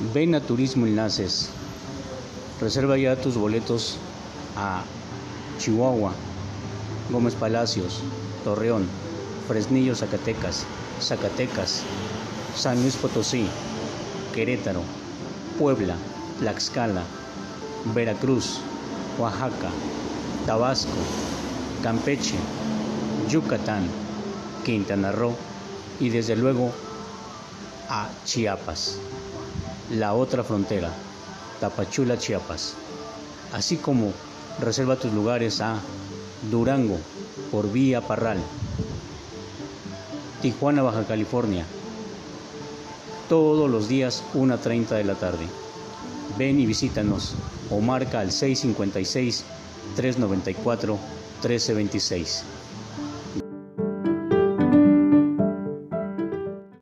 Ven a Turismo Enlaces. Reserva ya tus boletos a Chihuahua, Gómez Palacios, Torreón, Fresnillo, Zacatecas, Zacatecas, San Luis Potosí, Querétaro, Puebla, Tlaxcala, Veracruz, Oaxaca, Tabasco, Campeche, Yucatán, Quintana Roo y desde luego a Chiapas, la otra frontera, Tapachula, Chiapas, así como reserva tus lugares a Durango por vía Parral, Tijuana, Baja California, todos los días 1.30 de la tarde. Ven y visítanos o marca al 656 394 1326.